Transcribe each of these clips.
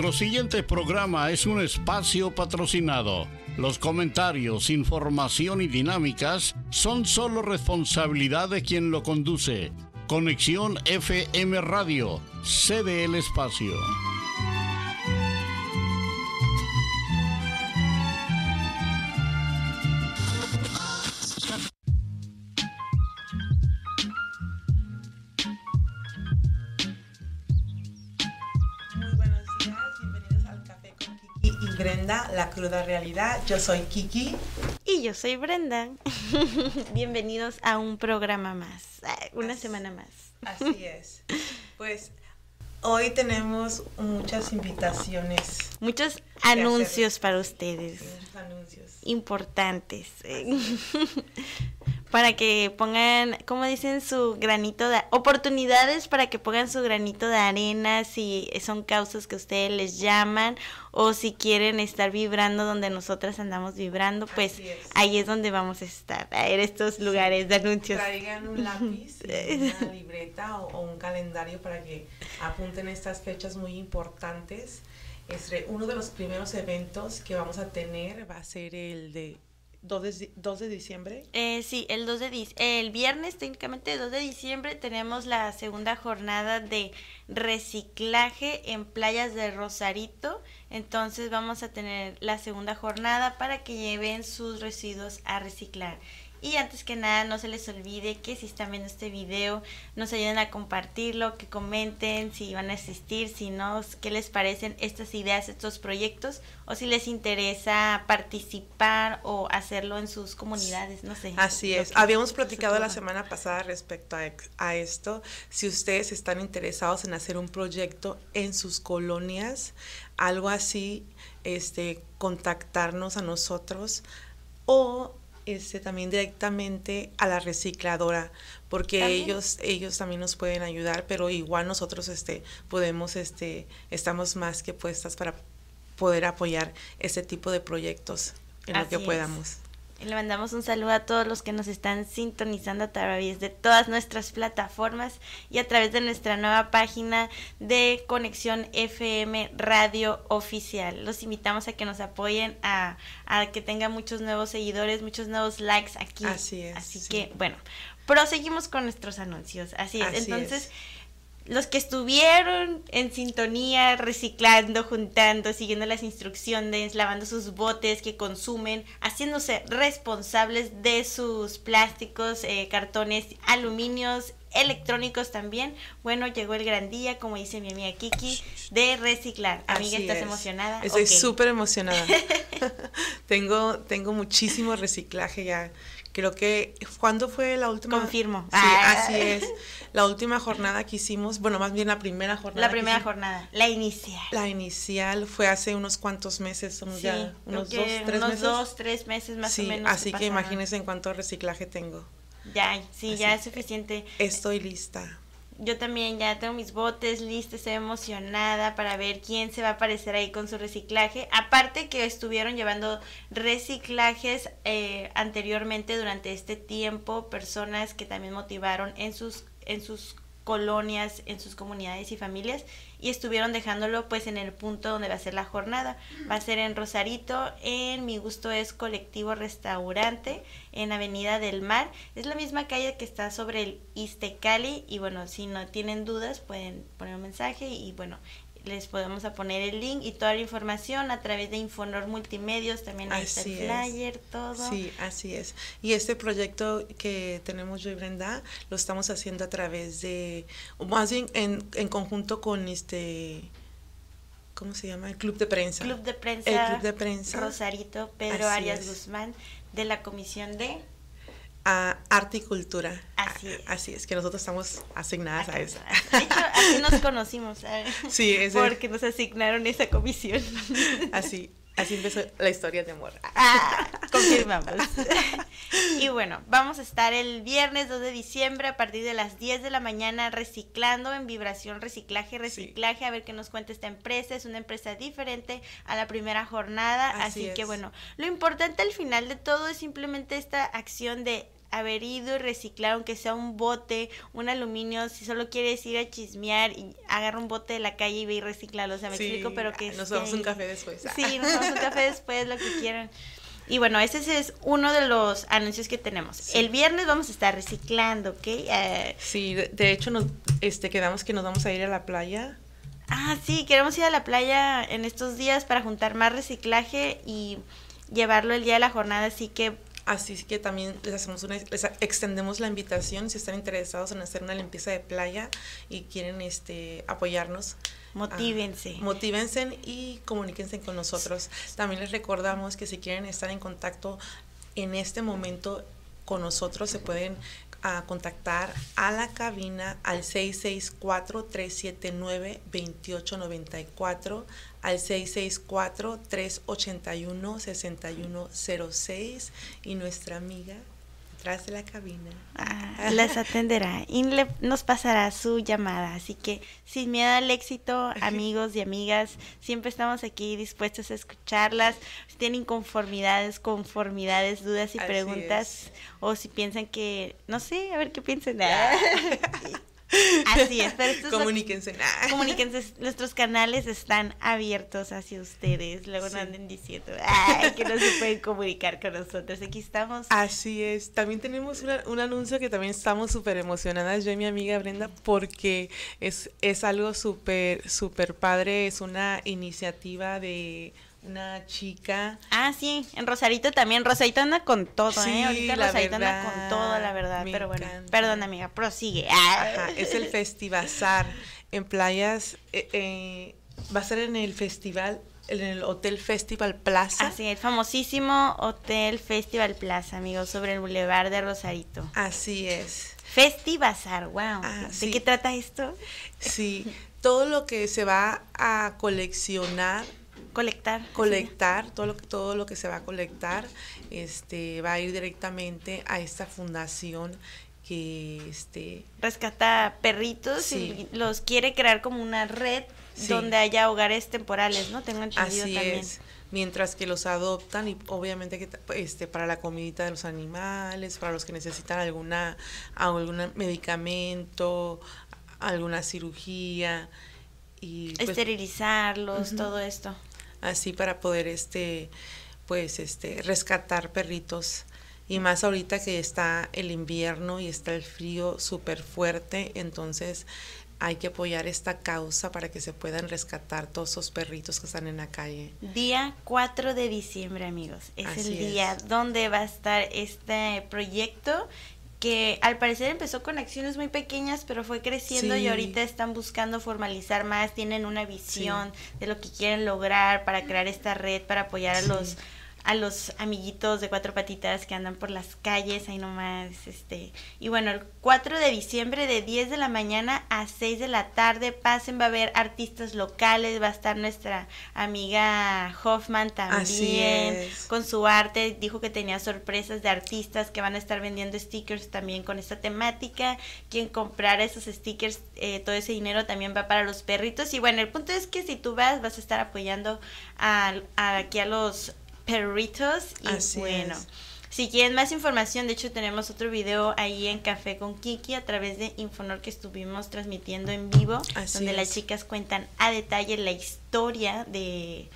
Nuestro siguiente programa es un espacio patrocinado. Los comentarios, información y dinámicas son solo responsabilidad de quien lo conduce. Conexión FM Radio, cede el espacio. Cruda Realidad. Yo soy Kiki. Y yo soy Brenda. Bienvenidos a un programa más, eh, una semana más. Así es. Pues hoy tenemos muchas invitaciones. Muchos anuncios para ustedes. Muchos anuncios. Importantes. para que pongan, como dicen, su granito de oportunidades para que pongan su granito de arena si son causas que ustedes les llaman o si quieren estar vibrando donde nosotras andamos vibrando, pues ahí es donde vamos a estar, en estos lugares de anuncios. Traigan un lápiz, una libreta o, un calendario para que apunten estas fechas muy importantes. Este, uno de los primeros eventos que vamos a tener va a ser el de 2 de, 2 de diciembre. Eh, sí, el 2 de el viernes técnicamente 2 de diciembre tenemos la segunda jornada de reciclaje en playas de Rosarito. Entonces vamos a tener la segunda jornada para que lleven sus residuos a reciclar. Y antes que nada, no se les olvide que si están viendo este video, nos ayuden a compartirlo, que comenten si van a asistir, si no, qué les parecen estas ideas, estos proyectos, o si les interesa participar o hacerlo en sus comunidades, no sé. Así es. Habíamos platicado la semana pasada respecto a, a esto. Si ustedes están interesados en hacer un proyecto en sus colonias, algo así, este, contactarnos a nosotros o este, también directamente a la recicladora, porque ellos ellos también nos pueden ayudar, pero igual nosotros este, podemos, este, estamos más que puestas para poder apoyar este tipo de proyectos en lo que podamos. Le mandamos un saludo a todos los que nos están sintonizando a través de todas nuestras plataformas y a través de nuestra nueva página de Conexión FM Radio Oficial. Los invitamos a que nos apoyen, a, que tengan muchos nuevos seguidores, muchos nuevos likes aquí. Así es. Así que, bueno, proseguimos con nuestros anuncios. Así es. Entonces los que estuvieron en sintonía, reciclando, juntando, siguiendo las instrucciones, lavando sus botes que consumen, haciéndose responsables de sus plásticos, eh, cartones, aluminios, electrónicos también. Bueno, llegó el gran día, como dice mi amiga Kiki, de reciclar. Amiga, ¿estás emocionada? Estoy súper emocionada. tengo, tengo muchísimo reciclaje ya. Creo que, ¿cuándo fue la última? Confirmo. Sí, ah. así es. La última jornada que hicimos, bueno, más bien la primera jornada. La primera jornada, la inicial. La inicial fue hace unos cuantos meses, son ya unos dos, tres unos meses. dos, tres meses más o menos. Así que, imagínense en cuánto reciclaje tengo. Ya, sí, ya es suficiente. Estoy lista yo también ya tengo mis botes listos, estoy emocionada para ver quién se va a aparecer ahí con su reciclaje. Aparte que estuvieron llevando reciclajes eh, anteriormente durante este tiempo, personas que también motivaron en sus, en sus colonias, en sus comunidades y familias y estuvieron dejándolo pues en el punto donde va a ser la jornada. Va a ser en Rosarito, en Mi Gusto es Colectivo Restaurante, en Avenida del Mar. Es la misma calle que está sobre el Istecali y bueno, si no tienen dudas pueden poner un mensaje y bueno, les podemos a poner el link y toda la información a través de Infonor Multimedios, también ahí está el flyer, todo. Sí, así es. Y este proyecto que tenemos yo y Brenda lo estamos haciendo a través de, más bien en, en conjunto con este, ¿cómo se llama? El Club de Prensa. Club de Prensa. El Club de Prensa. Rosarito, Pedro Arias Guzmán, de la Comisión de a arte y cultura. Así es. Así es, que nosotros estamos asignadas a eso. De hecho, así nos conocimos, Sí, Porque nos asignaron esa comisión. Así, Así empezó la historia de amor. Ah, confirmamos. y bueno, vamos a estar el viernes 2 de diciembre a partir de las 10 de la mañana reciclando en vibración, reciclaje, reciclaje, a ver qué nos cuenta esta empresa. Es una empresa diferente a la primera jornada, así, que bueno, lo importante al final de todo es simplemente esta acción de haber ido y reciclar, aunque sea un bote, un aluminio, si solo quieres ir a chismear y agarra un bote de la calle y ve y reciclarlo, o sea, me explico, pero que... Nos damos un café después. Sí, nos damos un café después, lo que quieran. Y bueno, ese es uno de los anuncios que tenemos. El viernes vamos a estar reciclando, ¿ok? Eh, sí, de, hecho nos este, quedamos que nos vamos a ir a la playa. Ah, sí, queremos ir a la playa en estos días para juntar más reciclaje y llevarlo el día de la jornada, así que Así que también les hacemos una, les extendemos la invitación si están interesados en hacer una limpieza de playa y quieren este apoyarnos. Motívense. Ah, motívense y comuníquense con nosotros. También les recordamos que si quieren estar en contacto en este momento con nosotros se pueden a contactar a la cabina al 664-379-2894, al 664-381-6106 y nuestra amiga detrás de la cabina. Ah, les atenderá y le, nos pasará su llamada. Así que sin miedo al éxito, amigos y amigas, siempre estamos aquí dispuestos a escucharlas. Si tienen conformidades, conformidades, dudas y preguntas, o si piensan que, no sé, a ver qué piensan. Así es, pero comuníquense. comuníquense, nuestros canales están abiertos hacia ustedes. Luego no anden diciendo que no se pueden comunicar con nosotros. Aquí estamos. Así es. También tenemos un anuncio que también estamos súper emocionadas, yo y mi amiga Brenda, porque es, es algo súper, súper padre. Es una iniciativa de una chica. Ah, sí, en Rosarito también. Rosarito anda con todo, ¿eh? Ahorita Rosarito anda con todo, la verdad. Pero bueno, perdón, amiga, prosigue. Ajá, es el Festivazar en playas. Eh, eh, va a ser en el festival en el Hotel Festival Plaza. Así, el famosísimo Hotel Festival Plaza, amigos, sobre el Boulevard de Rosarito. Así es. Festivazar, wow. Ah, ¿De qué trata esto? Sí, todo lo que se va a coleccionar colectar colectar todo lo que todo lo que se va a colectar este va a ir directamente a esta fundación que este rescata perritos y los quiere crear como una red donde haya hogares temporales no tengo entendido Así también. es. mientras que los adoptan y obviamente que este para la comidita de los animales para los que necesitan alguna algún medicamento alguna cirugía y pues esterilizarlos todo esto así para poder este pues este rescatar perritos y más ahorita que está el invierno y está el frío súper fuerte, entonces hay que apoyar esta causa para que se puedan rescatar todos esos perritos que están en la calle. Día 4 de diciembre, amigos. Es el día donde va a estar este proyecto que al parecer empezó con acciones muy pequeñas, pero fue creciendo y ahorita están buscando formalizar más, tienen una visión de lo que quieren lograr para crear esta red, para apoyar a los a los amiguitos de cuatro patitas que andan por las calles, ahí nomás, este, y bueno, el 4 de diciembre de 10 de la mañana a 6 de la tarde, pasen, va a haber artistas locales, va a estar nuestra amiga Hoffman también, con su arte, dijo que tenía sorpresas de artistas que van a estar vendiendo stickers también con esta temática, quien comprara esos stickers, eh, todo ese dinero también va para los perritos, y bueno, el punto es que si tú vas, vas a estar apoyando a aquí a los perritos. Y bueno, si quieren más información, de hecho tenemos otro video ahí en Café con Kiki a través de Infonor que estuvimos transmitiendo en vivo, donde las chicas cuentan a detalle la historia de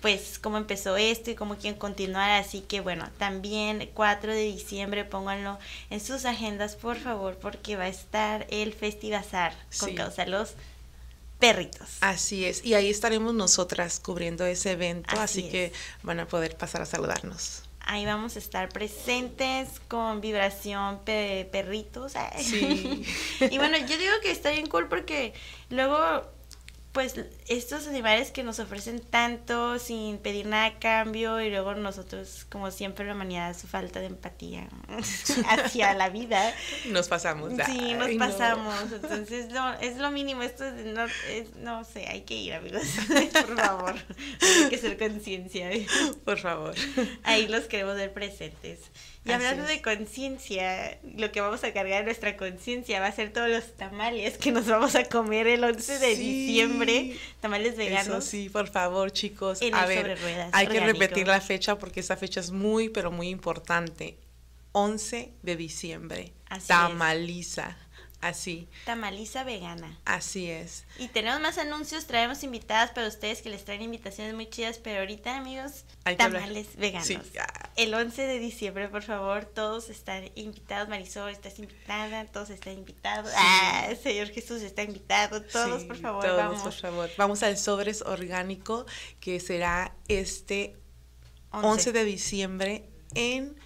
pues cómo empezó esto y cómo quieren continuar, así que bueno, también 4 de diciembre pónganlo en sus agendas por favor porque va a estar el Festivazar con causa los perritos. Así es, y ahí estaremos nosotras cubriendo ese evento, así, que van a poder pasar a saludarnos. Ahí vamos a estar presentes con vibración perritos. Sí. y bueno, yo digo que está bien cool porque luego pues estos animales que nos ofrecen tanto sin pedir nada a cambio y luego nosotros como siempre la humanidad su falta de empatía hacia la vida. Nos pasamos sí nos pasamos. Entonces no es lo mínimo esto no es, no sé hay que ir amigos. Por favor hay que ser conciencia. Por favor. Ahí los queremos ver presentes y hablando de conciencia, lo que vamos a cargar en nuestra conciencia va a ser todos los tamales que nos vamos a comer el 11 de diciembre, tamales veganos. Eso sí, por favor, chicos. a ver, hay que repetir la fecha porque esa fecha es muy, pero muy importante. 11 de diciembre. Tamaliza. Así. Tamaliza vegana. Así es. Y tenemos más anuncios, traemos invitadas para ustedes que les traen invitaciones muy chidas, pero ahorita, amigos, tamales veganos. El 11 de diciembre, por favor, todos están invitados. Marisol, estás invitada, todos están invitados. Ah, Señor Jesús está invitado. Todos, por favor, todos, vamos. por favor. Vamos al Sobres Orgánico, que será este 11, de diciembre en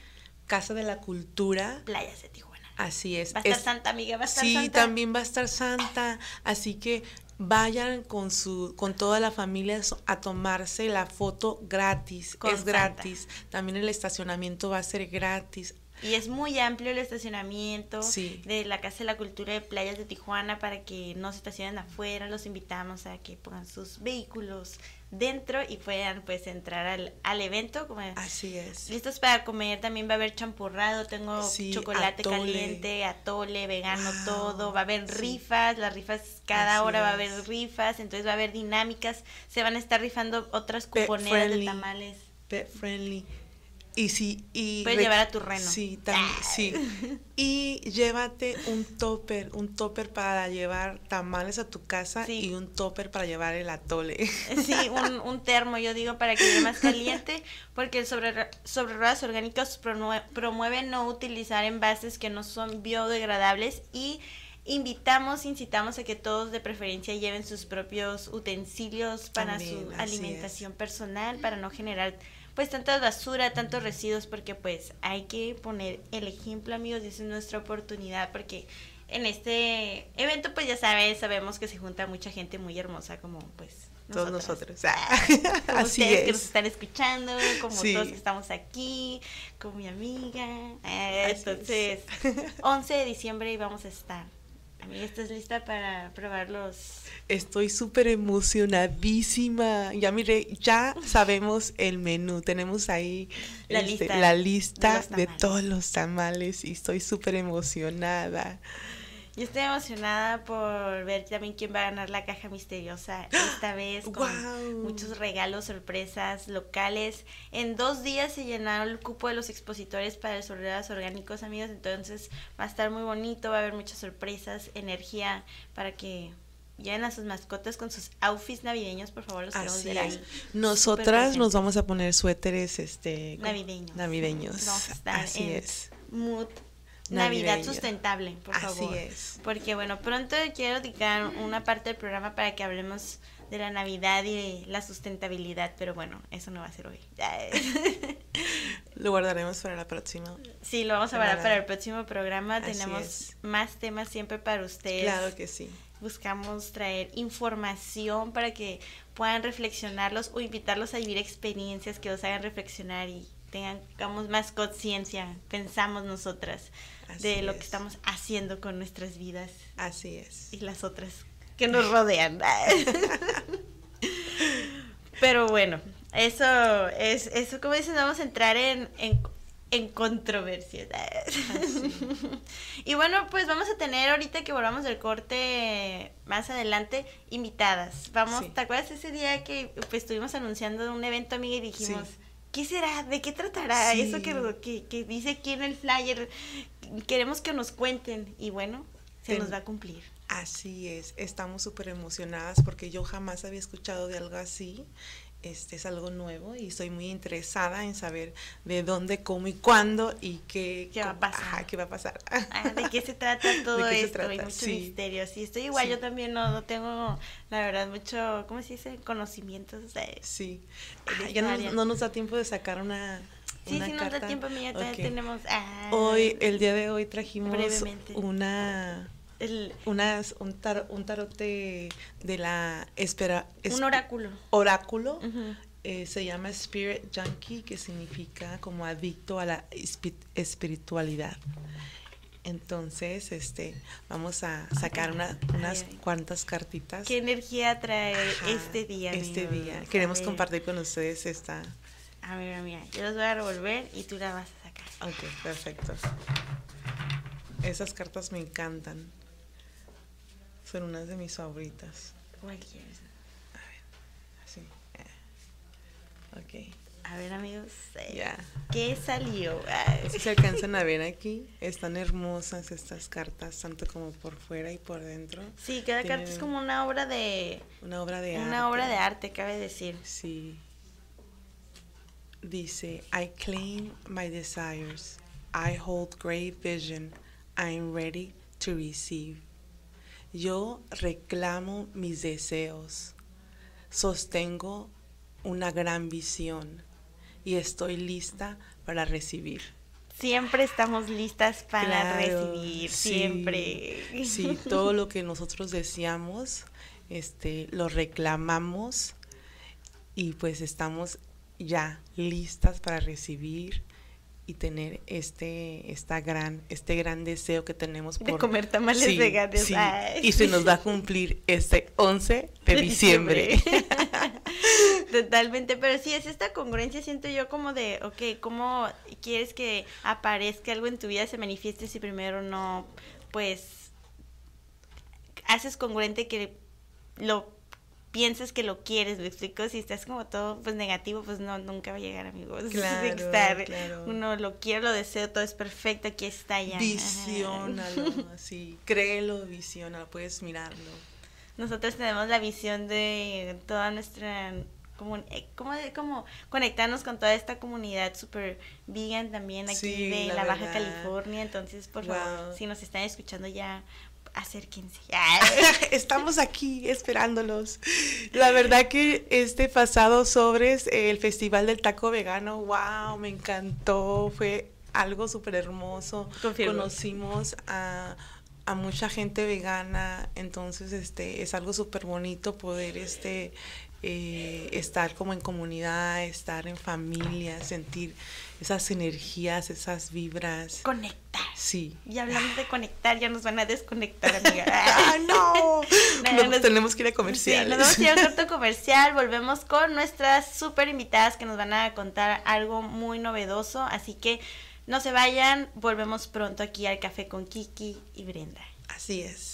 Casa de la Cultura. Playas de Tijuana. Así es. Va a estar Santa, amiga, va a estar sí, Santa. también va a estar Santa. Así que vayan con su con toda la familia a tomarse la foto gratis. es gratis. También el estacionamiento va a ser gratis. Y es muy amplio el estacionamiento de la Casa de la Cultura de Playas de Tijuana para que no se estacionen afuera. Los invitamos a que pongan sus vehículos dentro y puedan pues entrar al, al evento. Como Así es. Listos para comer, también va a haber champurrado, tengo chocolate caliente, atole, vegano, todo. Va a haber rifas, las rifas, cada hora va a haber rifas, entonces va a haber dinámicas. Se van a estar rifando otras cuponeras de tamales. Pet friendly. Y sí, y puedes llevar a tu reno. Sí, también, sí. Y llévate un topper, un topper para llevar tamales a tu casa y un topper para llevar el atole. Sí, un, un termo, yo digo, para que lleve más caliente, porque el sobre, sobre ruedas orgánicas promueve no utilizar envases que no son biodegradables y invitamos, incitamos a que todos de preferencia lleven sus propios utensilios para su alimentación personal, para no generar pues tanta basura, tantos residuos, porque pues hay que poner el ejemplo, amigos, y esa es nuestra oportunidad, porque en este evento, pues ya sabes, sabemos que se junta mucha gente muy hermosa, como pues todos nosotros. como Así ustedes que nos están escuchando, como todos que estamos aquí, con mi amiga. Eh, entonces, 11 de diciembre y vamos a estar. ¿Estás lista para probar los Estoy súper emocionadísima. Ya mire, ya sabemos el menú. Tenemos ahí la este, lista, la lista de, todos los tamales y estoy súper emocionada. Yo estoy emocionada por ver también quién va a ganar la caja misteriosa esta vez con muchos regalos, sorpresas locales. En dos días se llenaron el cupo de los expositores para los orgánicos, amigos. Entonces va a estar muy bonito, va a haber muchas sorpresas, energía para que lleven a sus mascotas con sus outfits navideños, por favor, los Así es. Nosotras nos vamos a poner suéteres este navideños. Navideños. Vamos a estar Así es. Mood Navidad sustentable, por favor. Así es. Porque bueno, pronto quiero dedicar una parte del programa para que hablemos de la Navidad y la sustentabilidad, pero bueno, eso no va a ser hoy. lo guardaremos para la próxima. Sí, lo vamos a guardar para el próximo programa. Tenemos más temas siempre para ustedes. Claro que sí buscamos traer información para que puedan reflexionarlos o invitarlos a vivir experiencias que los hagan reflexionar y tengamos más conciencia, pensamos nosotras de lo que estamos haciendo con nuestras vidas. Así es. Y las otras que nos rodean. Pero bueno, eso es, eso como dicen, vamos a entrar en, en en controversias. y bueno, pues vamos a tener ahorita que volvamos del corte más adelante invitadas. Vamos, ¿te acuerdas ese día que pues, estuvimos anunciando un evento, amiga, y dijimos, ¿qué será? ¿De qué tratará? Eso que, que, dice aquí en el flyer, queremos que nos cuenten y bueno, se nos va a cumplir. Así es, estamos súper emocionadas porque yo jamás había escuchado de algo así este es algo nuevo y estoy muy interesada en saber de dónde, cómo y cuándo y qué, ¿Qué va a pasar. ¿qué va a pasar? Ah, ¿De qué se trata todo esto? Hay mucho misterio. Sí, estoy igual, yo también no, tengo, la verdad, mucho, ¿cómo se dice? Conocimientos. De, sí. ya no, nos da tiempo de sacar una, Sí, sí, nos da tiempo, mía, tenemos... Ah, hoy, el día de hoy trajimos una Unas, un, un tarot de, la espera... un oráculo. Oráculo. Eh, se llama Spirit Junkie, que significa como adicto a la espiritualidad. Entonces, este, vamos a sacar unas cuantas cartitas. ¿Qué energía trae este día? Este día. Queremos compartir con ustedes esta. A ver, mira, yo las voy a revolver y tú la vas a sacar. Ok, perfecto. Esas cartas me encantan. Son unas de mis favoritas. ¿Cuál quieres? A ver, así. Ok. A ver, amigos. Ya. ¿Qué salió? Si se alcanzan a ver aquí, están hermosas estas cartas, tanto como por fuera y por dentro. Sí, cada carta es como una obra de... Una obra de arte. Una obra de arte, cabe decir. Sí. Dice, I claim my desires. I hold great vision. I'm ready to receive. Yo reclamo mis deseos. Sostengo una gran visión y estoy lista para recibir. Siempre estamos listas para recibir, siempre. Sí, todo lo que nosotros deseamos, este, lo reclamamos y pues estamos ya listas para recibir y tener este esta gran este gran deseo que tenemos por de comer tamales veganos y se nos va a cumplir este 11 de diciembre. Totalmente, pero sí es esta congruencia siento yo como de, ok, ¿cómo quieres que aparezca algo en tu vida se manifieste si primero no pues haces congruente que lo piensas que lo quieres, me explico, si estás como todo pues negativo, pues no, nunca va a llegar, amigos. Claro, Uno lo quiere, lo deseo, todo es perfecto, aquí está ya. Visiónalo, así, créelo, visiona, puedes mirarlo. Nosotros tenemos la visión de toda nuestra como, eh, como, como conectarnos con toda esta comunidad super vegan también aquí de la, Baja California. Entonces, por favor, si nos están escuchando ya, acérquense. Estamos aquí esperándolos. La verdad que este pasado sobres, el Festival del Taco Vegano, wow, me encantó, fue algo súper hermoso. Conocimos a, a, mucha gente vegana, entonces este es algo súper bonito poder este eh, estar como en comunidad, estar en familia, sentir esas energías, esas vibras. Conectar. Sí. Y hablando de conectar, ya nos van a desconectar, amiga. ¡Ah, no! nos, tenemos que ir a comercial. Sí, nos vamos a ir a un corto comercial. Volvemos con nuestras súper invitadas que nos van a contar algo muy novedoso. Así que no se vayan. Volvemos pronto aquí al Café con Kiki y Brenda. Así es.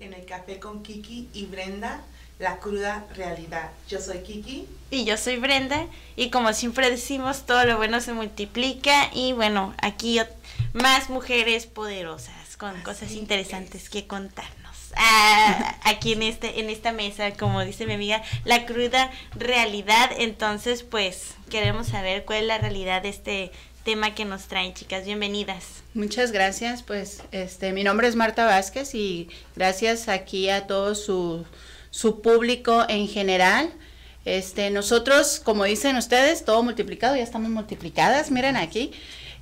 En el Café con Kiki y Brenda, la cruda realidad. Yo soy Kiki. Y yo soy Brenda. Y como siempre decimos, todo lo bueno se multiplica. Y bueno, aquí más mujeres poderosas con cosas interesantes que contarnos. Ah, aquí en este en esta mesa, como dice mi amiga, la cruda realidad. Entonces, pues queremos saber cuál es la realidad de este tema que nos traen, chicas. Bienvenidas. Muchas gracias. Pues este, mi nombre es Marta Vázquez y gracias aquí a todo su, su público en general. Este, nosotros, como dicen ustedes, todo multiplicado, ya estamos multiplicadas, miren aquí.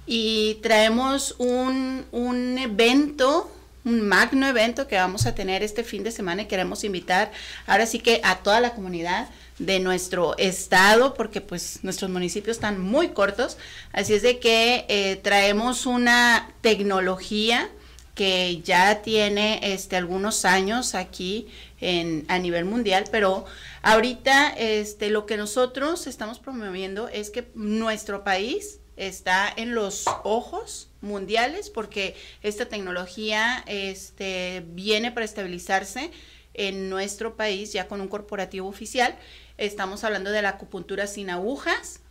Y traemos un, un evento un magno evento que vamos a tener este fin de semana y queremos invitar ahora sí que a toda la comunidad de nuestro estado, porque pues nuestros municipios están muy cortos, así es de que eh, traemos una tecnología que ya tiene este algunos años aquí en, a nivel mundial, pero Ahorita, este, lo que nosotros estamos promoviendo es que nuestro país está en los ojos mundiales porque esta tecnología este, viene para estabilizarse en nuestro país ya con un corporativo oficial. Estamos hablando de la acupuntura sin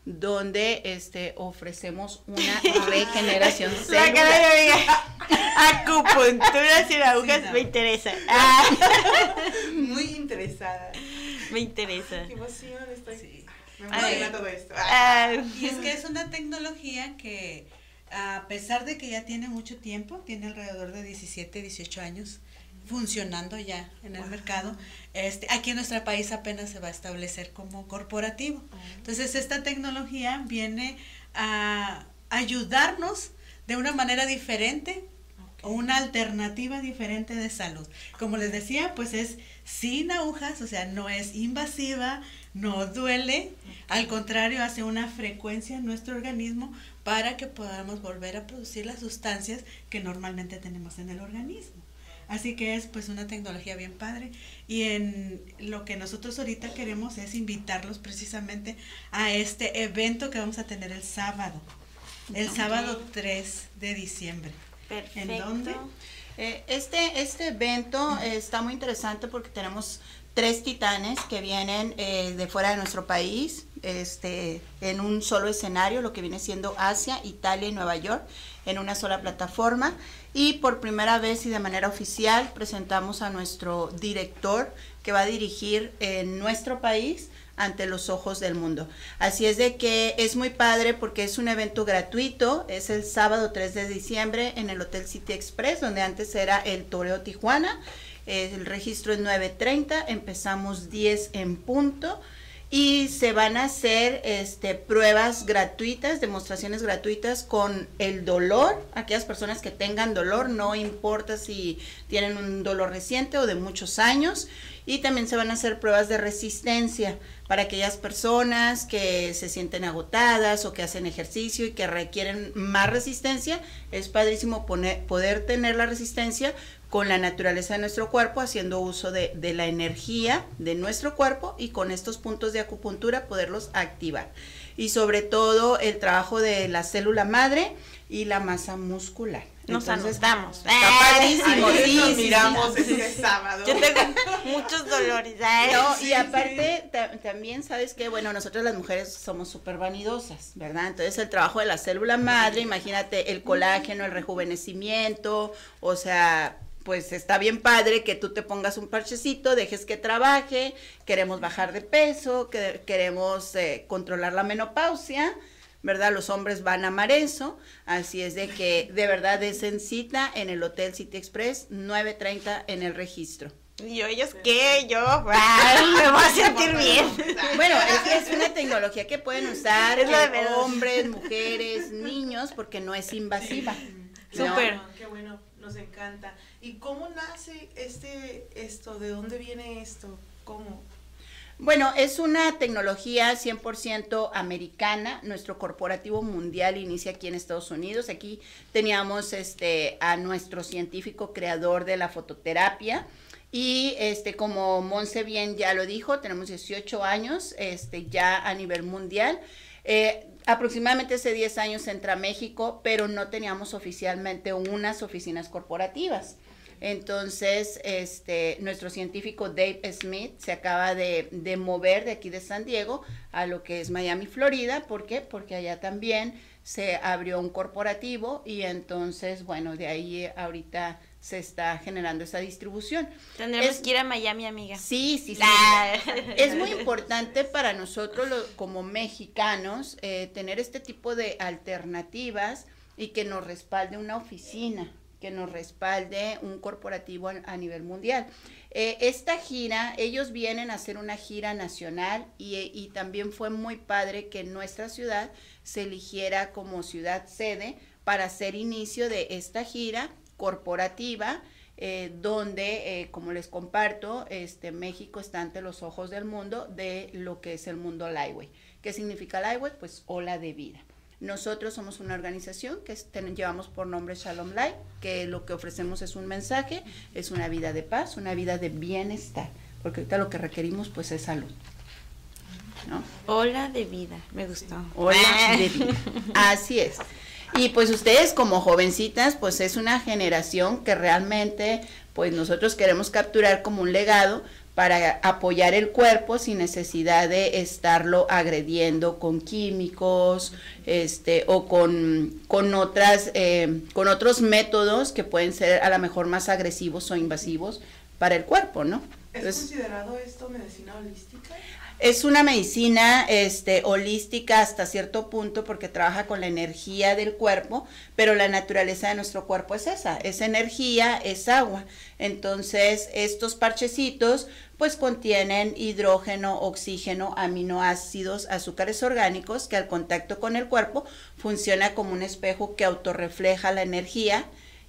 donde este ofrecemos una regeneración celular. Acupuntura sin agujas me interesa. Muy interesada. Me interesa. Qué emoción, estoy. Me emociona todo esto. Ah. Y es que es una tecnología que a pesar de que ya tiene mucho tiempo, tiene alrededor de 17, 18 años, funcionando ya en el mercado. Este, aquí en nuestro país apenas se va a establecer como corporativo. Entonces, esta tecnología viene a ayudarnos de una manera diferente o una alternativa diferente de salud. Como les decía, pues es sin agujas, o sea, no es invasiva, no duele, al contrario, hace una frecuencia en nuestro organismo para que podamos volver a producir las sustancias que normalmente tenemos en el organismo. Así que es pues una tecnología bien padre y en lo que nosotros ahorita queremos es invitarlos precisamente a este evento que vamos a tener el sábado, el sábado 3 de diciembre. Perfecto. ¿En dónde? Eh, este, este evento está muy interesante porque tenemos tres titanes que vienen eh, de fuera de nuestro país, este, en un solo escenario, lo que viene siendo Asia, Italia y Nueva York, en una sola plataforma. Y por primera vez y de manera oficial presentamos a nuestro director que va a dirigir en nuestro país ante los ojos del mundo. Así es de que es muy padre porque es un evento gratuito, es el sábado 3 de diciembre en el Hotel City Express, donde antes era el Toreo Tijuana. El registro es 9.30, empezamos 10 en punto y se van a hacer este, pruebas gratuitas, demostraciones gratuitas con el dolor, aquellas personas que tengan dolor, no importa si tienen un dolor reciente o de muchos años, y también se van a hacer pruebas de resistencia para aquellas personas que se sienten agotadas o que hacen ejercicio y que requieren más resistencia. Es padrísimo poder tener la resistencia con la naturaleza de nuestro cuerpo, haciendo uso de, de, la energía de nuestro cuerpo y con estos puntos de acupuntura poderlos activar. Y sobre todo el trabajo de la célula madre y la masa muscular. Nos anotamos. Está padrísimo. Sí, miramos ese sábado. Yo tengo muchos dolores. No, y aparte también sabes que, bueno, nosotros las mujeres somos súper vanidosas, ¿verdad? Entonces el trabajo de la célula madre, imagínate el colágeno, el rejuvenecimiento, o sea, pues está bien padre que tú te pongas un parchecito, dejes que trabaje, queremos bajar de peso, que, queremos eh, controlar la menopausia, ¿verdad? Los hombres van a amar eso, así es de que de verdad es en cita en el Hotel City Express, 9.30 en el registro. ¿Y yo, ellos qué? Yo, me voy a sentir bien. Bueno, es que es una tecnología que pueden usar hombres, mujeres, niños, porque no es invasiva. Súper. Qué bueno, nos encanta. ¿Y cómo nace este esto? ¿De dónde viene esto? ¿Cómo? Bueno, es una tecnología 100% americana. Nuestro corporativo mundial inicia aquí en Estados Unidos. Aquí teníamos este a nuestro científico creador de la fototerapia y este como Monse bien ya lo dijo, tenemos 18 años este ya a nivel mundial. Eh, aproximadamente hace 10 años entra México, pero no teníamos oficialmente unas oficinas corporativas. Entonces, este, nuestro científico Dave Smith se acaba de, de, mover de aquí de San Diego a lo que es Miami, Florida. ¿Por qué? Porque allá también se abrió un corporativo y entonces, bueno, de ahí ahorita se está generando esa distribución. Tendremos que ir a Miami, amiga. Sí, sí, sí. Es muy importante para nosotros como mexicanos eh, tener este tipo de alternativas y que nos respalde una oficina que nos respalde un corporativo a, nivel mundial. Eh, esta gira, ellos vienen a hacer una gira nacional y, y, también fue muy padre que nuestra ciudad se eligiera como ciudad sede para hacer inicio de esta gira corporativa. Eh, donde, eh, como les comparto, este, México está ante los ojos del mundo de lo que es el mundo Lightway. ¿Qué significa Lightway? Pues ola de vida. Nosotros somos una organización que llevamos por nombre Shalom Light, que lo que ofrecemos es un mensaje, es una vida de paz, una vida de bienestar porque ahorita lo que requerimos pues es salud. ¿no? Hola de vida, me gustó. Hola Ah. de vida. Así es. Y pues ustedes como jovencitas, pues es una generación que realmente pues nosotros queremos capturar como un legado para apoyar el cuerpo sin necesidad de estarlo agrediendo con químicos, este, o con, con otras, eh, con otros métodos que pueden ser a lo mejor más agresivos o invasivos para el cuerpo, ¿no? ¿Es Entonces, considerado esto medicina holística? Es una medicina este, holística hasta cierto punto porque trabaja con la energía del cuerpo, pero la naturaleza de nuestro cuerpo es esa, es energía, es agua. Entonces, estos parchecitos pues contienen hidrógeno, oxígeno, aminoácidos, azúcares orgánicos que al contacto con el cuerpo funciona como un espejo que autorrefleja la energía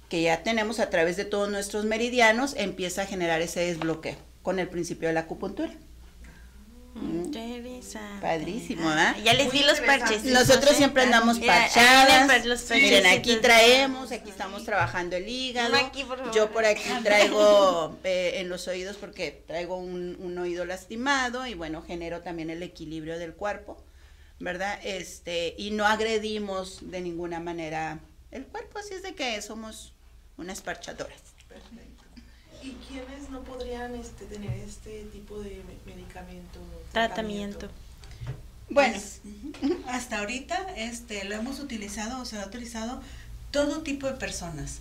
que ya tenemos a través de todos nuestros meridianos, empieza a generar ese desbloqueo con el principio de la acupuntura. Interesante. Padrísimo, ¿ah? Ya les vi los parches. Nosotros siempre andamos parchadas. Los Miren, aquí traemos, aquí estamos trabajando el hígado. Uno aquí, por favor. Yo por aquí traigo eh, en los oídos porque traigo un, un oído lastimado y bueno, genero también el equilibrio del cuerpo, ¿verdad? Este, y no agredimos de ninguna manera el cuerpo, así es de que somos unas parchadoras. Perfecto. ¿Y quiénes no podrían este, tener este tipo de me- medicamento? Tratamiento. Bueno, Pues, hasta ahorita este lo hemos utilizado o se ha utilizado todo tipo de personas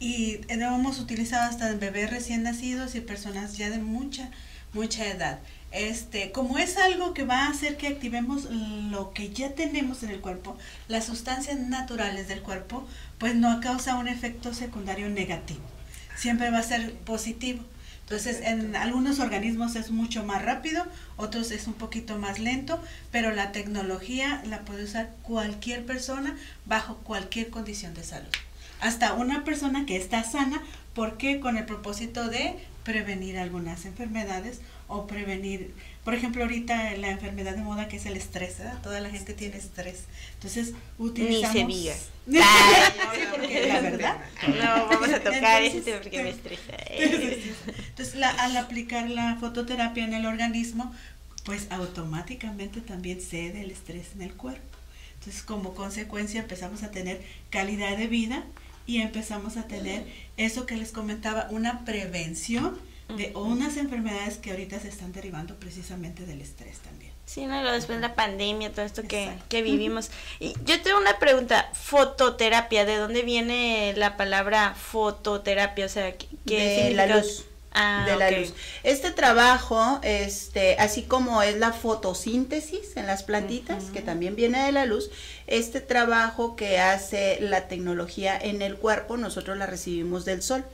y lo hemos utilizado hasta en bebés recién nacidos y personas ya de mucha mucha edad. Este, como es algo que va a hacer que activemos lo que ya tenemos en el cuerpo, las sustancias naturales del cuerpo, pues no causa un efecto secundario negativo. Siempre va a ser positivo. Entonces, en algunos organismos es mucho más rápido, otros es un poquito más lento, pero la tecnología la puede usar cualquier persona bajo cualquier condición de salud. Hasta una persona que está sana, porque con el propósito de prevenir algunas enfermedades o prevenir, por ejemplo, ahorita la enfermedad de moda que es el estrés, ¿verdad? Toda la gente tiene estrés. Entonces, utilizamos... se diga. Sí, porque la verdad. No, vamos a tocar tema porque me estresa. entonces, la- al aplicar la fototerapia en el organismo, pues automáticamente también cede el estrés en el cuerpo. Entonces, como consecuencia, empezamos a tener calidad de vida y empezamos a tener eso que les comentaba, una prevención de unas enfermedades que ahorita se están derivando precisamente del estrés también. Sí, no, lo después de la pandemia, todo esto que, que vivimos. Y yo tengo una pregunta, fototerapia, ¿de dónde viene la palabra fototerapia? O sea, ¿qué, de la significa? luz. Ah, de la luz. Este trabajo, este, así como es la fotosíntesis en las plantitas, que también viene de la luz, este trabajo que hace la tecnología en el cuerpo, nosotros la recibimos del sol.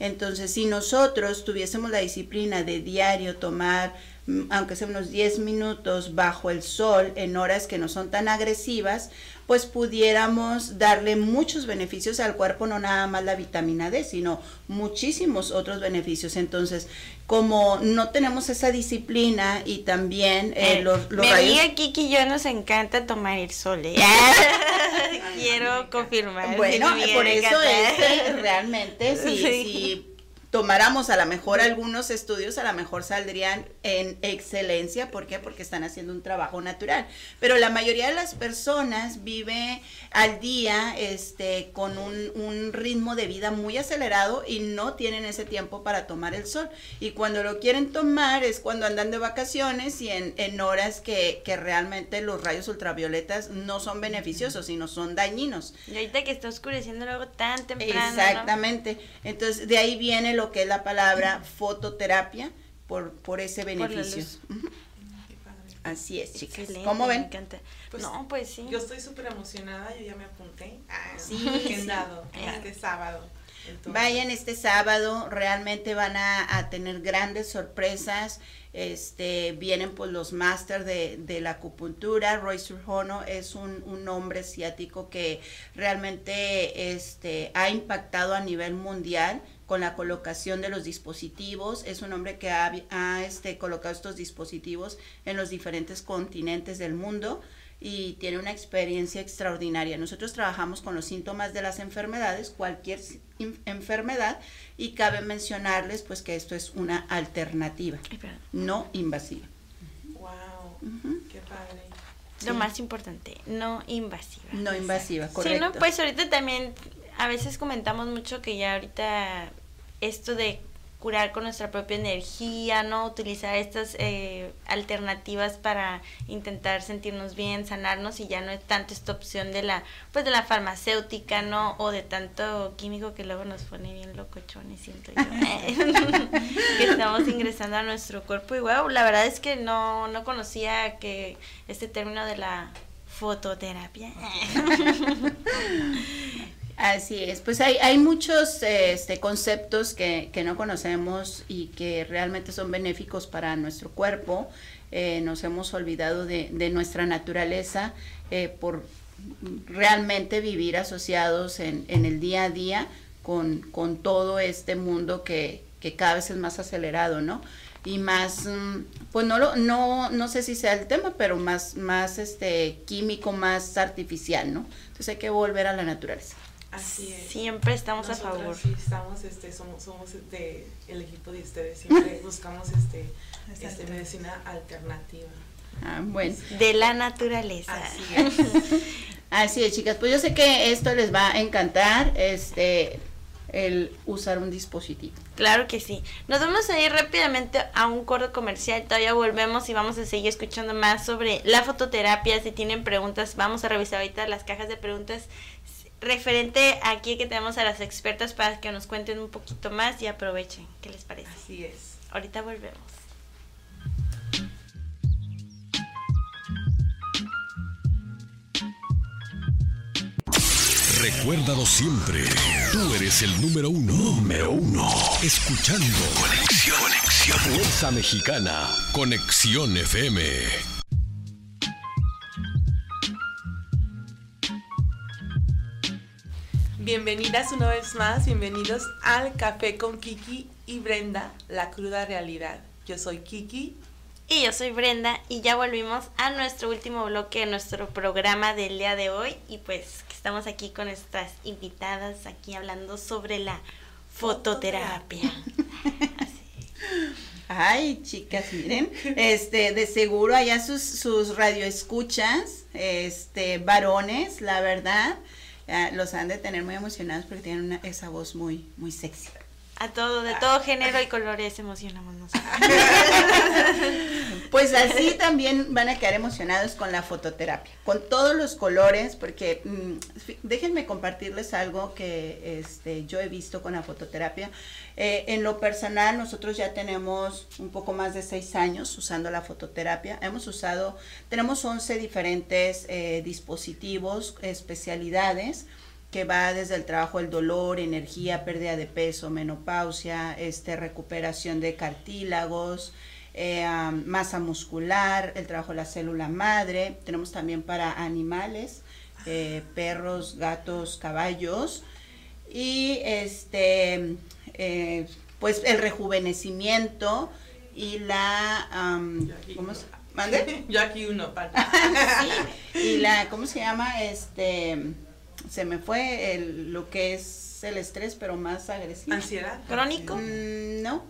Entonces, si nosotros tuviésemos la disciplina de diario tomar, mm, aunque sea unos 10 minutos bajo el sol en horas que no son tan agresivas, pues pudiéramos darle muchos beneficios al cuerpo, no nada más la vitamina D, sino muchísimos otros beneficios. Entonces, como no tenemos esa disciplina y también eh, Eh, los, los mi rayos... amiga Kiki y yo nos encanta tomar el sol. ¿eh? Quiero confirmar. Bueno, sí, por eso encanta. es que realmente Sí. si tomáramos a lo mejor algunos estudios, a lo mejor saldrían en excelencia. ¿Por qué? Porque están haciendo un trabajo natural. Pero la mayoría de las personas vive al día este, con un, un ritmo de vida muy acelerado y no tienen ese tiempo para tomar el sol. Y cuando lo quieren tomar es cuando andan de vacaciones y en, en horas que, que realmente los rayos ultravioletas no son beneficiosos, sino son dañinos. Y ahorita que está oscureciendo luego tan temprano. ¿no? Exactamente. Entonces, de ahí viene lo que es la palabra fototerapia por, por ese beneficio. Así es, chicas. Excelente, ¿Cómo Me ven? encanta. Pues, no, pues sí. Yo estoy súper emocionada, yo ya me apunté. Ah, Sí, agendado sí. este sábado. Entonces, Vayan este sábado, realmente van a, a tener grandes sorpresas. Este, vienen pues los máster de, de la acupuntura. Roy Surjono es un, un hombre asiático que realmente este, ha impactado a nivel mundial con la colocación de los dispositivos. Es un hombre que ha, ha, este, colocado estos dispositivos en los diferentes continentes del mundo y tiene una experiencia extraordinaria. Nosotros trabajamos con los síntomas de las enfermedades, cualquier enfermedad, y cabe mencionarles pues que esto es una alternativa, no invasiva. Wow, qué padre. Lo más importante, no invasiva. No invasiva, correcto. Sí, ¿no? Pues ahorita también a veces comentamos mucho que ya ahorita esto de curar con nuestra propia energía, ¿no? Utilizar estas eh, alternativas para intentar sentirnos bien, sanarnos y ya no es tanto esta opción de la, pues de la farmacéutica, ¿no? O de tanto químico que luego nos pone bien locochones, siento yo. que estamos ingresando a nuestro cuerpo y wow, la verdad es que no, no conocía que este término de la fototerapia. Así es, pues hay, hay muchos este, conceptos que, no conocemos y que realmente son benéficos para nuestro cuerpo. Eh, nos hemos olvidado de, nuestra naturaleza eh, por realmente vivir asociados en, el día a día con, todo este mundo que, cada vez es más acelerado, ¿no? Y más, mm, pues no, lo, no, no sé si sea el tema, pero más, más este, químico, más artificial, ¿no? Entonces hay que volver a la naturaleza. Así es. Siempre estamos a favor. Sí, estamos, este, somos, somos de el equipo de ustedes, siempre buscamos este, este, medicina alternativa. Ah, bueno. De la naturaleza. Así es. Así es, chicas. Pues yo sé que esto les va a encantar, este, el usar un dispositivo. Claro que sí. Nos vamos a ir rápidamente a un corto comercial. Todavía volvemos y vamos a seguir escuchando más sobre la fototerapia. Si tienen preguntas, vamos a revisar ahorita las cajas de preguntas referente aquí que tenemos a las expertas para que nos cuenten un poquito más y aprovechen. ¿Qué les parece? Así es. Ahorita volvemos. Recuérdalo siempre. Tú eres el número uno. Número uno. Escuchando. Conexión. Conexión. Fuerza Mexicana. Conexión FM. Bienvenidas una vez más, bienvenidos al Café con Kiki y Brenda, la cruda realidad. Yo soy Kiki. Y yo soy Brenda y ya volvimos a nuestro último bloque de nuestro programa del día de hoy y pues estamos aquí con nuestras invitadas aquí hablando sobre la fototerapia. Ay, chicas, miren, este, de seguro allá sus, sus radioescuchas, este, varones, la verdad, los han de tener muy emocionados porque tienen esa voz muy, muy sexy. A todo, de todo género y colores emocionamos nosotros. pues así también van a quedar emocionados con la fototerapia, con todos los colores, porque mm, déjenme compartirles algo que este, yo he visto con la fototerapia. Eh, en lo personal, nosotros ya tenemos un poco más de seis años usando la fototerapia. Hemos usado, tenemos 11 diferentes eh, dispositivos, especialidades que va desde el trabajo del dolor, energía, pérdida de peso, menopausia, este, recuperación de cartílagos, eh, masa muscular, el trabajo de la célula madre. Tenemos también para animales, eh, perros, gatos, caballos. Y este, eh, pues el rejuvenecimiento y la... ¿Cómo se ¿Mande? Yo aquí uno. Y la, ¿cómo se llama? Este se me fue el, lo que es el estrés, pero más agresivo. ¿Ansiedad? ¿Crónico? Mm, no.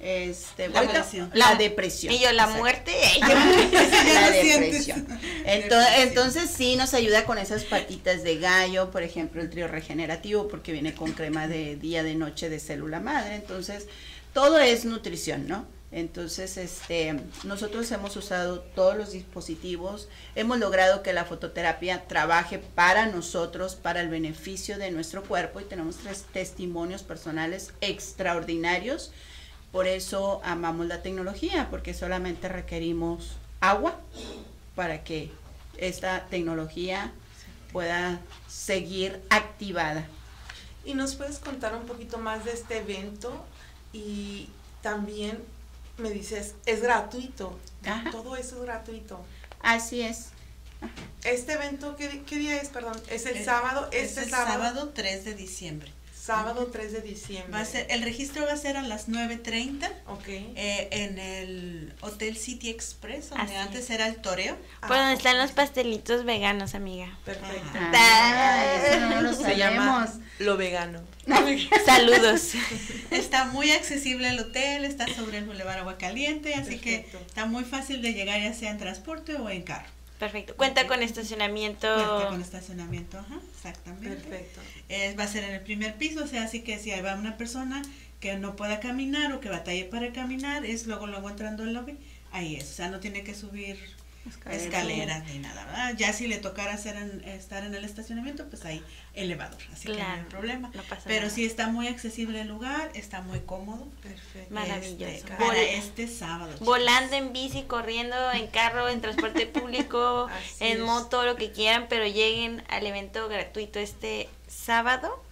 Este, la, depresión. la depresión. Y yo, la muerte. la depresión. Entonces, entonces, sí nos ayuda con esas patitas de gallo, por ejemplo, el trío regenerativo, porque viene con crema de día, de noche, de célula madre. Entonces, todo es nutrición, ¿no? Entonces, este, nosotros hemos usado todos los dispositivos, hemos logrado que la fototerapia trabaje para nosotros, para el beneficio de nuestro cuerpo y tenemos tres testimonios personales extraordinarios. Por eso amamos la tecnología, porque solamente requerimos agua para que esta tecnología pueda seguir activada. ¿Y nos puedes contar un poquito más de este evento y también me dices, es gratuito. Todo eso es gratuito. Así es. Este evento, ¿qué, día es? Perdón, es el sábado, este es el sábado. 3 de diciembre. Sábado 3 de diciembre. Va a ser, el registro va a ser a las 9.30 Ok. eh, en el Hotel City Express, donde Así antes era el toreo. Por donde están los pastelitos veganos, amiga. Perfecto. Ah, eso no lo Se llama. Lo Vegano. Saludos. Está muy accesible el hotel, está sobre el Boulevard Agua Caliente, así Perfecto. que está muy fácil de llegar ya sea en transporte o en carro. Perfecto. Cuenta con estacionamiento. Cuenta con estacionamiento, ajá, exactamente. Perfecto. Eh, va a ser en el primer piso, o sea, así que si hay va una persona que no pueda caminar o que batalle para caminar, es luego luego entrando al lobby, ahí es, o sea, no tiene que subir escaleras ni nada, ¿verdad? Ya si le tocara hacer en- estar en el estacionamiento, pues hay elevador, así que no hay problema. no pasa Pero nada. sí está muy accesible el lugar, está muy cómodo. Perfecto. Maravilloso. Este, Vol- para este sábado. Volando en bici, corriendo en carro, en transporte público, en es. moto, lo que quieran, pero lleguen al evento gratuito este sábado,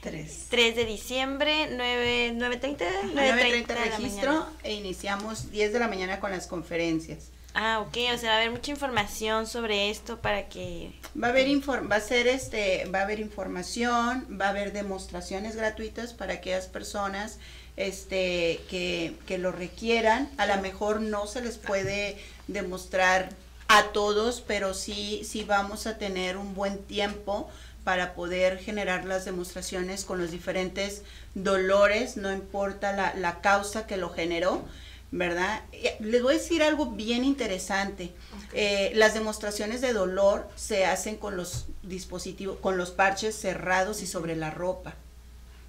Tres. 3 de diciembre, 9, 9.30, 9.30 9.30 de la registro mañana. e iniciamos 10 de la mañana con las conferencias. Ah, ok, o sea, va a haber mucha información sobre esto para que... Va a haber infor- va a ser este, va a haber información, va a haber demostraciones gratuitas para aquellas personas este que, que lo requieran. A lo mejor no se les puede demostrar a todos, pero sí, sí vamos a tener un buen tiempo para poder generar las demostraciones con los diferentes dolores, no importa la, la causa que lo generó, ¿verdad? Les voy a decir algo bien interesante. Eh, las demostraciones de dolor se hacen con los dispositivos, con los parches cerrados y sobre la ropa.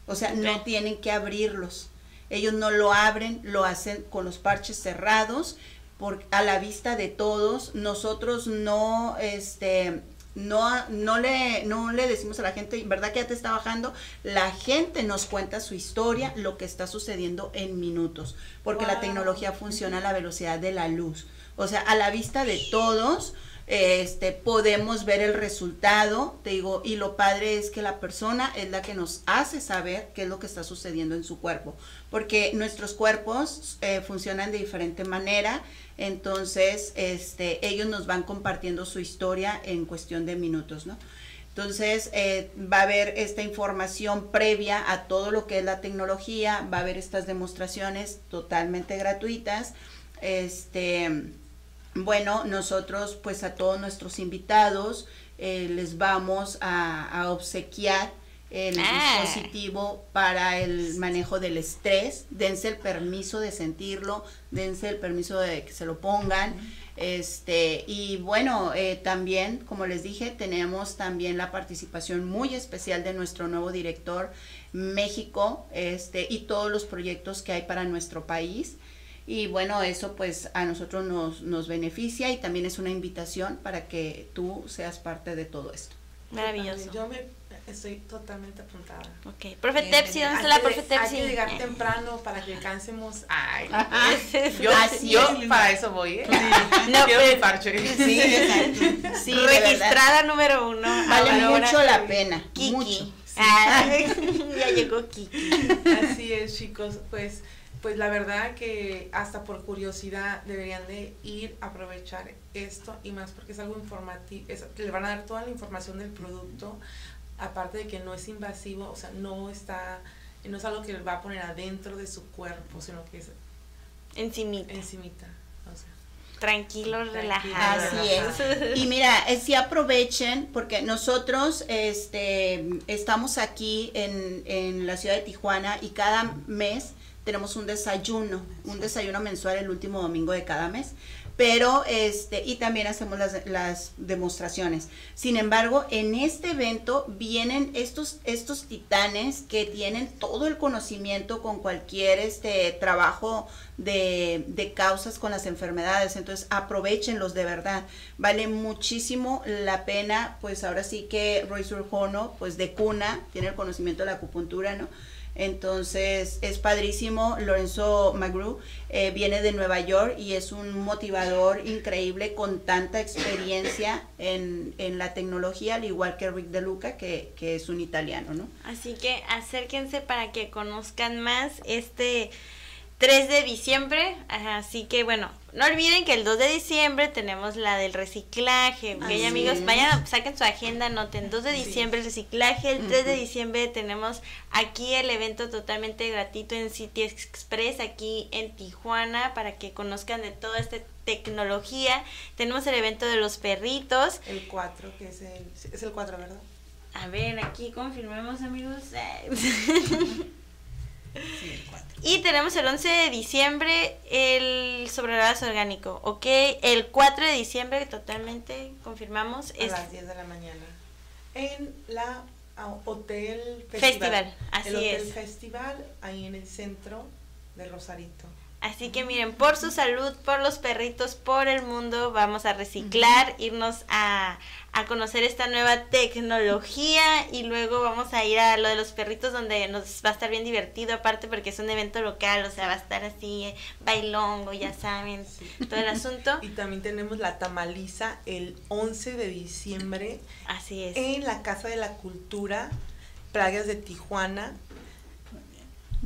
O sea, no tienen que abrirlos. Ellos no lo abren, lo hacen con los parches cerrados por, a la vista de todos. Nosotros no, este, no, no, le, no le decimos a la gente, ¿verdad que ya te está bajando? La gente nos cuenta su historia, lo que está sucediendo en minutos, porque la tecnología funciona a la velocidad de la luz. O sea, a la vista de todos, este, podemos ver el resultado, te digo, y lo padre es que la persona es la que nos hace saber qué es lo que está sucediendo en su cuerpo, porque nuestros cuerpos eh, funcionan de diferente manera, entonces, este, ellos nos van compartiendo su historia en cuestión de minutos, ¿no? Entonces, eh, va a haber esta información previa a todo lo que es la tecnología, va a haber estas demostraciones totalmente gratuitas. Este, bueno, nosotros pues a todos nuestros invitados eh, les vamos a, a obsequiar el Ah. dispositivo para el manejo del estrés. Dense el permiso de sentirlo, dense el permiso de que se lo pongan. Este, y bueno, eh, también, como les dije, tenemos también la participación muy especial de nuestro nuevo director México, este, y todos los proyectos que hay para nuestro país. Y bueno, eso pues a nosotros nos, nos beneficia y también es una invitación para que tú seas parte de todo esto. Maravilloso. Yo me estoy totalmente apuntada. Ok. Profe Tepsi, ¿dónde está la Hay que- profe Tepsi? Hay que llegar temprano para que alcancemos. Ay, Ajá. yo, Así yo es. para eso voy. ¿eh? No, Quiero pues, mi parche. Sí, exacto. Sí. Registrada número uno. Vale ahora mucho la pena, Kiki. mucho. Ah, ya llegó Kiki. Así es, chicos. Pues, pues la verdad que hasta por curiosidad deberían de ir a aprovechar esto y más porque es algo informativo. es- le van a dar toda la información del producto, aparte de que no es invasivo, o sea, no está, no es algo que va a poner adentro de su cuerpo, sino que es Encimita. encimita. O sea, Tranquilos, Tranquilos, relajados. Así es. Y mira, eh, sí aprovechen porque nosotros este, estamos aquí en, en la ciudad de Tijuana y cada mes tenemos un desayuno, un desayuno mensual el último domingo de cada mes. Pero, este, y también hacemos las, las demostraciones. Sin embargo, en este evento vienen estos, estos titanes que tienen todo el conocimiento con cualquier este trabajo de, de causas con las enfermedades. Entonces, aprovechenlos de verdad. Vale muchísimo la pena, pues ahora sí que Roy Surjono, pues de cuna, tiene el conocimiento de la acupuntura, ¿no? Entonces es padrísimo. Lorenzo Magru eh, viene de Nueva York y es un motivador increíble con tanta experiencia en, en la tecnología, al igual que Rick De Luca, que, que es un italiano, ¿no? Así que acérquense para que conozcan más este 3 de diciembre, así que bueno, no olviden que el 2 de diciembre tenemos la del reciclaje, ok amigos, vayan, saquen su agenda, noten 2 de diciembre el reciclaje, el 3 de diciembre tenemos aquí el evento totalmente gratuito en City Express, aquí en Tijuana, para que conozcan de toda esta tecnología, tenemos el evento de los perritos. El 4, que es el, es el 4, ¿verdad? A ver, aquí confirmemos amigos. Y tenemos el 11 de diciembre el sobrevaso orgánico, ¿ok? El 4 de diciembre totalmente confirmamos. A las 10 de la mañana. En la Hotel Festival. así el Hotel es. Festival, ahí en el centro de Rosarito. Así que miren, por su salud, por los perritos, por el mundo, vamos a reciclar, irnos a, a, conocer esta nueva tecnología y luego vamos a ir a lo de los perritos donde nos va a estar bien divertido aparte porque es un evento local, o sea, va a estar así eh, bailongo, ya saben, todo el asunto. Y también tenemos la tamaliza el 11 de diciembre. Así es. En la Casa de la Cultura, Playas de Tijuana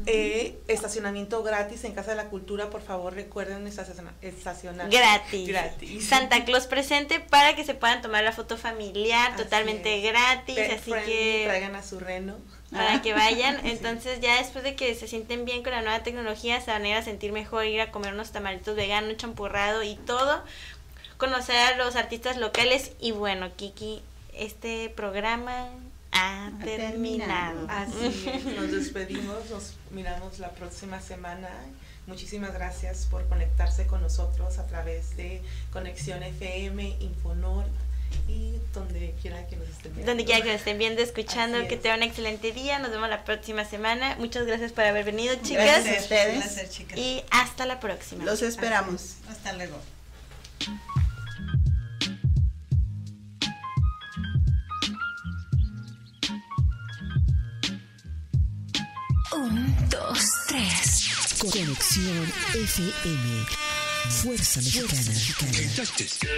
eh, estacionamiento gratis en Casa de la Cultura, por favor recuerden estacionar. Gratis. gratis. Santa Claus presente para que se puedan tomar la foto familiar totalmente gratis, así que traigan a su reno. Para que vayan, entonces ya después de que se sienten bien con la nueva tecnología, se van a ir a sentir mejor, ir a comer unos tamalitos veganos, champurrado y todo, conocer a los artistas locales y bueno, Kiki, este programa ha terminado. Así es, nos despedimos, nos miramos la próxima semana. Muchísimas gracias por conectarse con nosotros a través de Conexión FM, Infonor y donde quiera que nos estén viendo. Donde quiera que nos estén viendo, escuchando, que tengan un excelente día. Nos vemos la próxima semana. Muchas gracias por haber venido, chicas. Gracias a ustedes. Placer, chicas. Y hasta la próxima. Los esperamos. Hasta luego. Un, dos, tres. Conexión FM. Fuerza Mexicana. Fuerza mexicana.